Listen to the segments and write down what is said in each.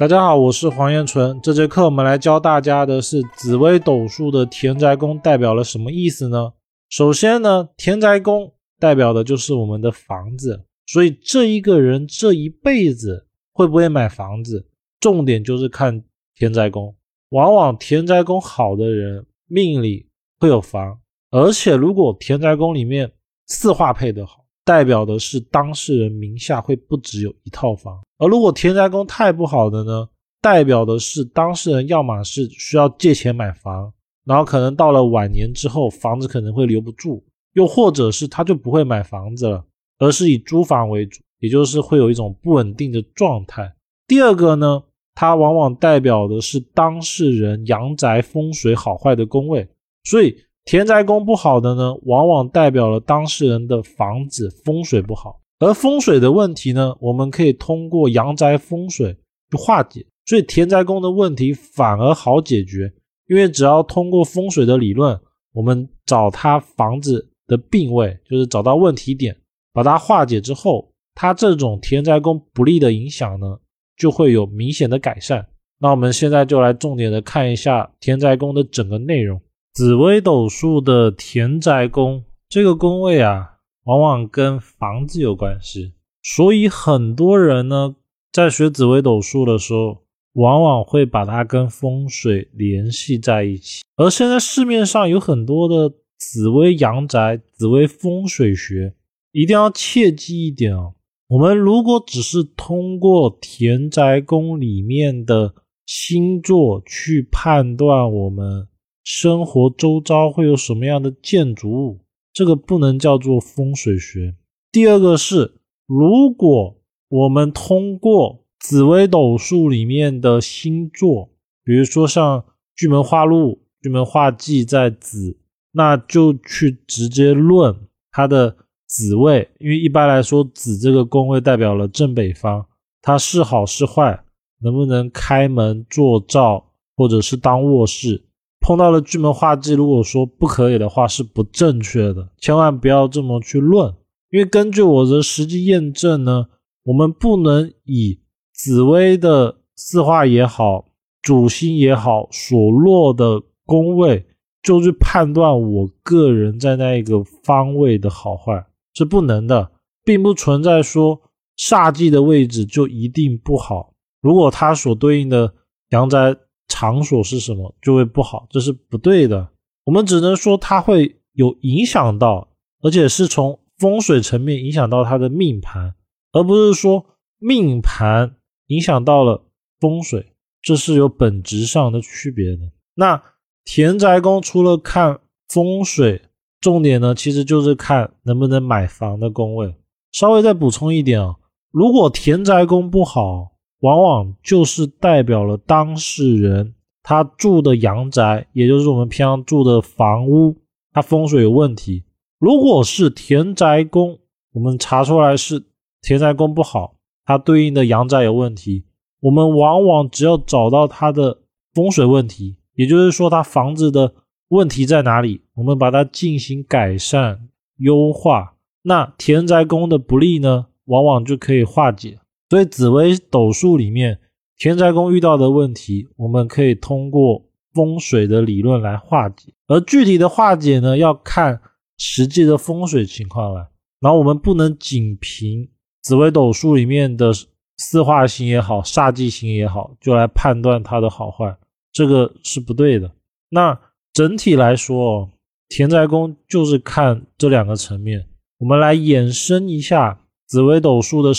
大家好，我是黄彦纯。这节课我们来教大家的是紫微斗数的田宅宫代表了什么意思呢？首先呢，田宅宫代表的就是我们的房子，所以这一个人这一辈子会不会买房子，重点就是看田宅宫。往往田宅宫好的人命里会有房，而且如果田宅宫里面四化配得好。代表的是当事人名下会不只有一套房，而如果田宅宫太不好的呢，代表的是当事人要么是需要借钱买房，然后可能到了晚年之后房子可能会留不住，又或者是他就不会买房子了，而是以租房为主，也就是会有一种不稳定的状态。第二个呢，它往往代表的是当事人阳宅风水好坏的宫位，所以。田宅宫不好的呢，往往代表了当事人的房子风水不好，而风水的问题呢，我们可以通过阳宅风水去化解，所以田宅宫的问题反而好解决，因为只要通过风水的理论，我们找他房子的病位，就是找到问题点，把它化解之后，它这种田宅宫不利的影响呢，就会有明显的改善。那我们现在就来重点的看一下田宅宫的整个内容。紫微斗数的田宅宫这个宫位啊，往往跟房子有关系，所以很多人呢在学紫微斗数的时候，往往会把它跟风水联系在一起。而现在市面上有很多的紫微阳宅、紫微风水学，一定要切记一点哦。我们如果只是通过田宅宫里面的星座去判断我们。生活周遭会有什么样的建筑物？这个不能叫做风水学。第二个是，如果我们通过紫微斗数里面的星座，比如说像巨门化禄、巨门化忌在子，那就去直接论它的子位，因为一般来说，子这个宫位代表了正北方，它是好是坏，能不能开门做灶，或者是当卧室。碰到了巨门化忌，如果说不可以的话，是不正确的，千万不要这么去论。因为根据我的实际验证呢，我们不能以紫微的四化也好，主星也好所落的宫位，就去判断我个人在那一个方位的好坏，是不能的，并不存在说煞忌的位置就一定不好。如果它所对应的阳宅。场所是什么就会不好，这是不对的。我们只能说它会有影响到，而且是从风水层面影响到他的命盘，而不是说命盘影响到了风水，这是有本质上的区别的。那田宅宫除了看风水，重点呢其实就是看能不能买房的宫位。稍微再补充一点啊，如果田宅宫不好。往往就是代表了当事人他住的阳宅，也就是我们平常住的房屋，它风水有问题。如果是田宅宫，我们查出来是田宅宫不好，它对应的阳宅有问题，我们往往只要找到它的风水问题，也就是说它房子的问题在哪里，我们把它进行改善优化，那田宅宫的不利呢，往往就可以化解。所以紫微斗数里面田宅宫遇到的问题，我们可以通过风水的理论来化解。而具体的化解呢，要看实际的风水情况来。然后我们不能仅凭紫微斗数里面的四化星也好、煞忌星也好，就来判断它的好坏，这个是不对的。那整体来说，田宅宫就是看这两个层面。我们来衍生一下紫微斗数的。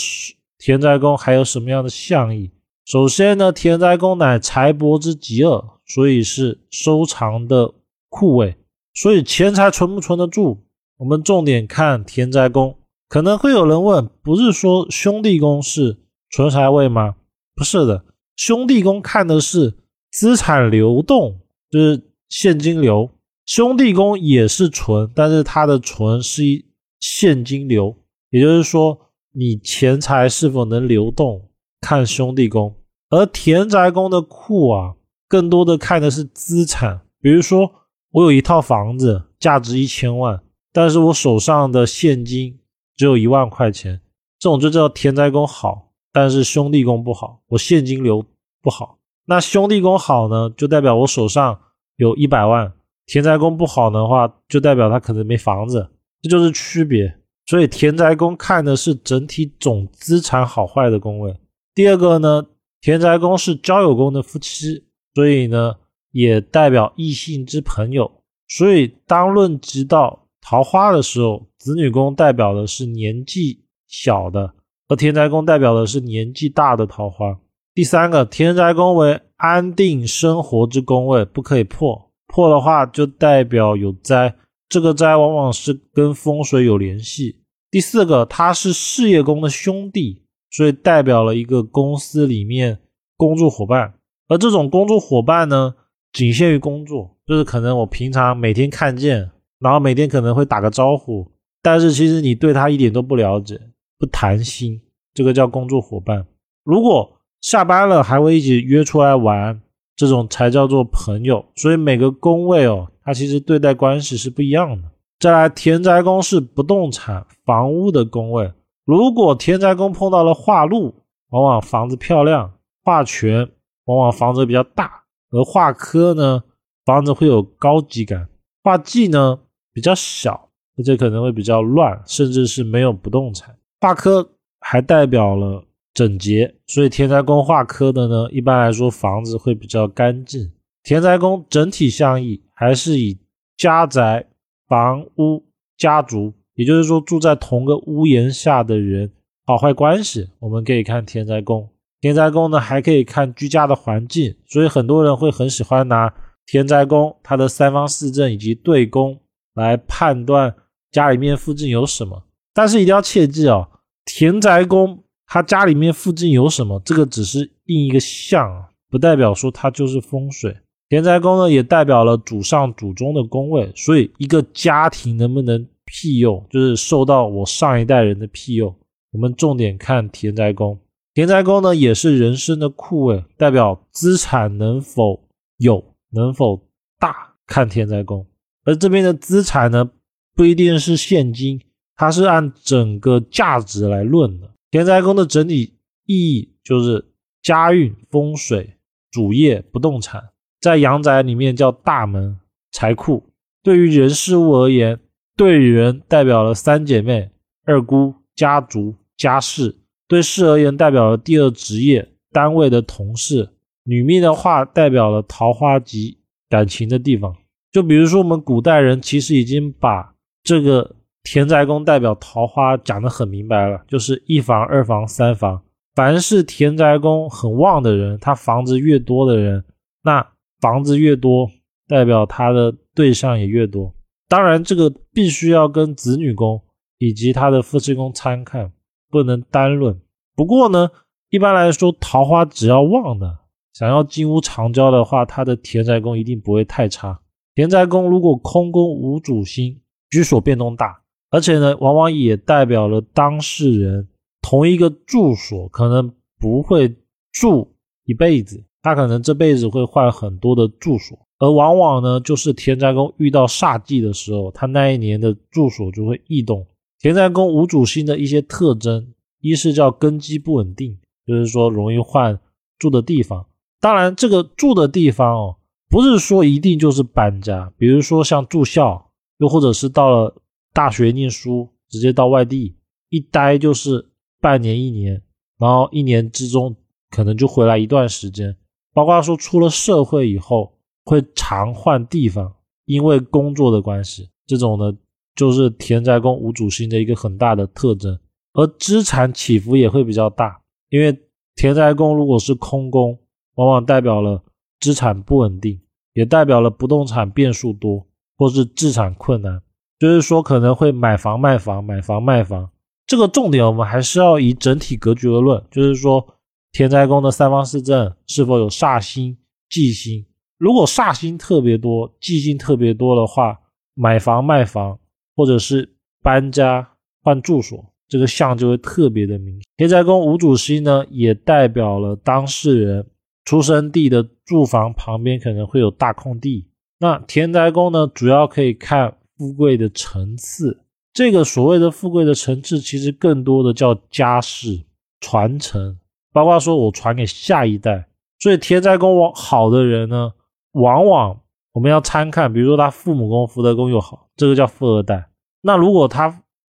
田宅宫还有什么样的象意？首先呢，田宅宫乃财帛之极恶，所以是收藏的库位，所以钱财存不存得住？我们重点看田宅宫。可能会有人问，不是说兄弟宫是存财位吗？不是的，兄弟宫看的是资产流动，就是现金流。兄弟宫也是存，但是它的存是一现金流，也就是说。你钱财是否能流动，看兄弟宫；而田宅宫的库啊，更多的看的是资产。比如说，我有一套房子，价值一千万，但是我手上的现金只有一万块钱，这种就叫田宅宫好，但是兄弟宫不好，我现金流不好。那兄弟宫好呢，就代表我手上有一百万；田宅宫不好的话，就代表他可能没房子，这就是区别。所以田宅宫看的是整体总资产好坏的宫位。第二个呢，田宅宫是交友宫的夫妻，所以呢也代表异性之朋友。所以当论及到桃花的时候，子女宫代表的是年纪小的，而田宅宫代表的是年纪大的桃花。第三个，田宅宫为安定生活之宫位，不可以破，破的话就代表有灾。这个灾往往是跟风水有联系。第四个，它是事业宫的兄弟，所以代表了一个公司里面工作伙伴。而这种工作伙伴呢，仅限于工作，就是可能我平常每天看见，然后每天可能会打个招呼，但是其实你对他一点都不了解，不谈心，这个叫工作伙伴。如果下班了还会一起约出来玩，这种才叫做朋友。所以每个宫位哦。它其实对待关系是不一样的。再来，田宅宫是不动产房屋的宫位。如果田宅宫碰到了化禄，往往房子漂亮；化权，往往房子比较大；而化科呢，房子会有高级感；化忌呢，比较小，而且可能会比较乱，甚至是没有不动产。化科还代表了整洁，所以田宅宫化科的呢，一般来说房子会比较干净。田宅宫整体相意。还是以家宅、房屋、家族，也就是说住在同个屋檐下的人好坏关系，我们可以看田宅宫。田宅宫呢，还可以看居家的环境，所以很多人会很喜欢拿田宅宫它的三方四正以及对宫来判断家里面附近有什么。但是一定要切记哦，田宅宫它家里面附近有什么，这个只是印一个象，不代表说它就是风水。田宅宫呢，也代表了祖上祖宗的宫位，所以一个家庭能不能庇佑，就是受到我上一代人的庇佑。我们重点看田宅宫，田宅宫呢也是人生的库位，代表资产能否有，能否大，看田宅宫。而这边的资产呢，不一定是现金，它是按整个价值来论的。田宅宫的整体意义就是家运、风水、主业、不动产。在阳宅里面叫大门财库，对于人事物而言，对人代表了三姐妹、二姑、家族、家事；对事而言，代表了第二职业单位的同事；女命的话，代表了桃花及感情的地方。就比如说，我们古代人其实已经把这个田宅宫代表桃花讲得很明白了，就是一房、二房、三房，凡是田宅宫很旺的人，他房子越多的人，那。房子越多，代表他的对象也越多。当然，这个必须要跟子女宫以及他的夫妻宫参看，不能单论。不过呢，一般来说，桃花只要旺的，想要金屋藏娇的话，他的田宅宫一定不会太差。田宅宫如果空宫无主星，居所变动大，而且呢，往往也代表了当事人同一个住所可能不会住一辈子。他可能这辈子会换很多的住所，而往往呢，就是田宅宫遇到煞忌的时候，他那一年的住所就会异动。田宅宫无主星的一些特征，一是叫根基不稳定，就是说容易换住的地方。当然，这个住的地方哦，不是说一定就是搬家，比如说像住校，又或者是到了大学念书，直接到外地一待就是半年一年，然后一年之中可能就回来一段时间。包括说出了社会以后会常换地方，因为工作的关系，这种呢就是田宅宫无主星的一个很大的特征。而资产起伏也会比较大，因为田宅宫如果是空宫，往往代表了资产不稳定，也代表了不动产变数多，或是资产困难，就是说可能会买房卖房，买房卖房。这个重点我们还是要以整体格局而论，就是说。田宅宫的三方四正是否有煞星、忌星？如果煞星特别多、忌星特别多的话，买房卖房或者是搬家换住所，这个相就会特别的明显。田宅宫五主星呢，也代表了当事人出生地的住房旁边可能会有大空地。那田宅宫呢，主要可以看富贵的层次。这个所谓的富贵的层次，其实更多的叫家世传承。包括说，我传给下一代，所以田宅宫往好的人呢，往往我们要参看，比如说他父母宫福德宫又好，这个叫富二代。那如果他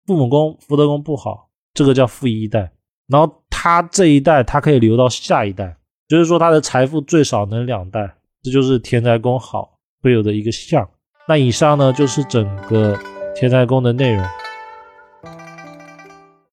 父母宫福德宫不好，这个叫富一代。然后他这一代他可以留到下一代，就是说他的财富最少能两代，这就是田宅宫好会有的一个象。那以上呢就是整个田宅宫的内容。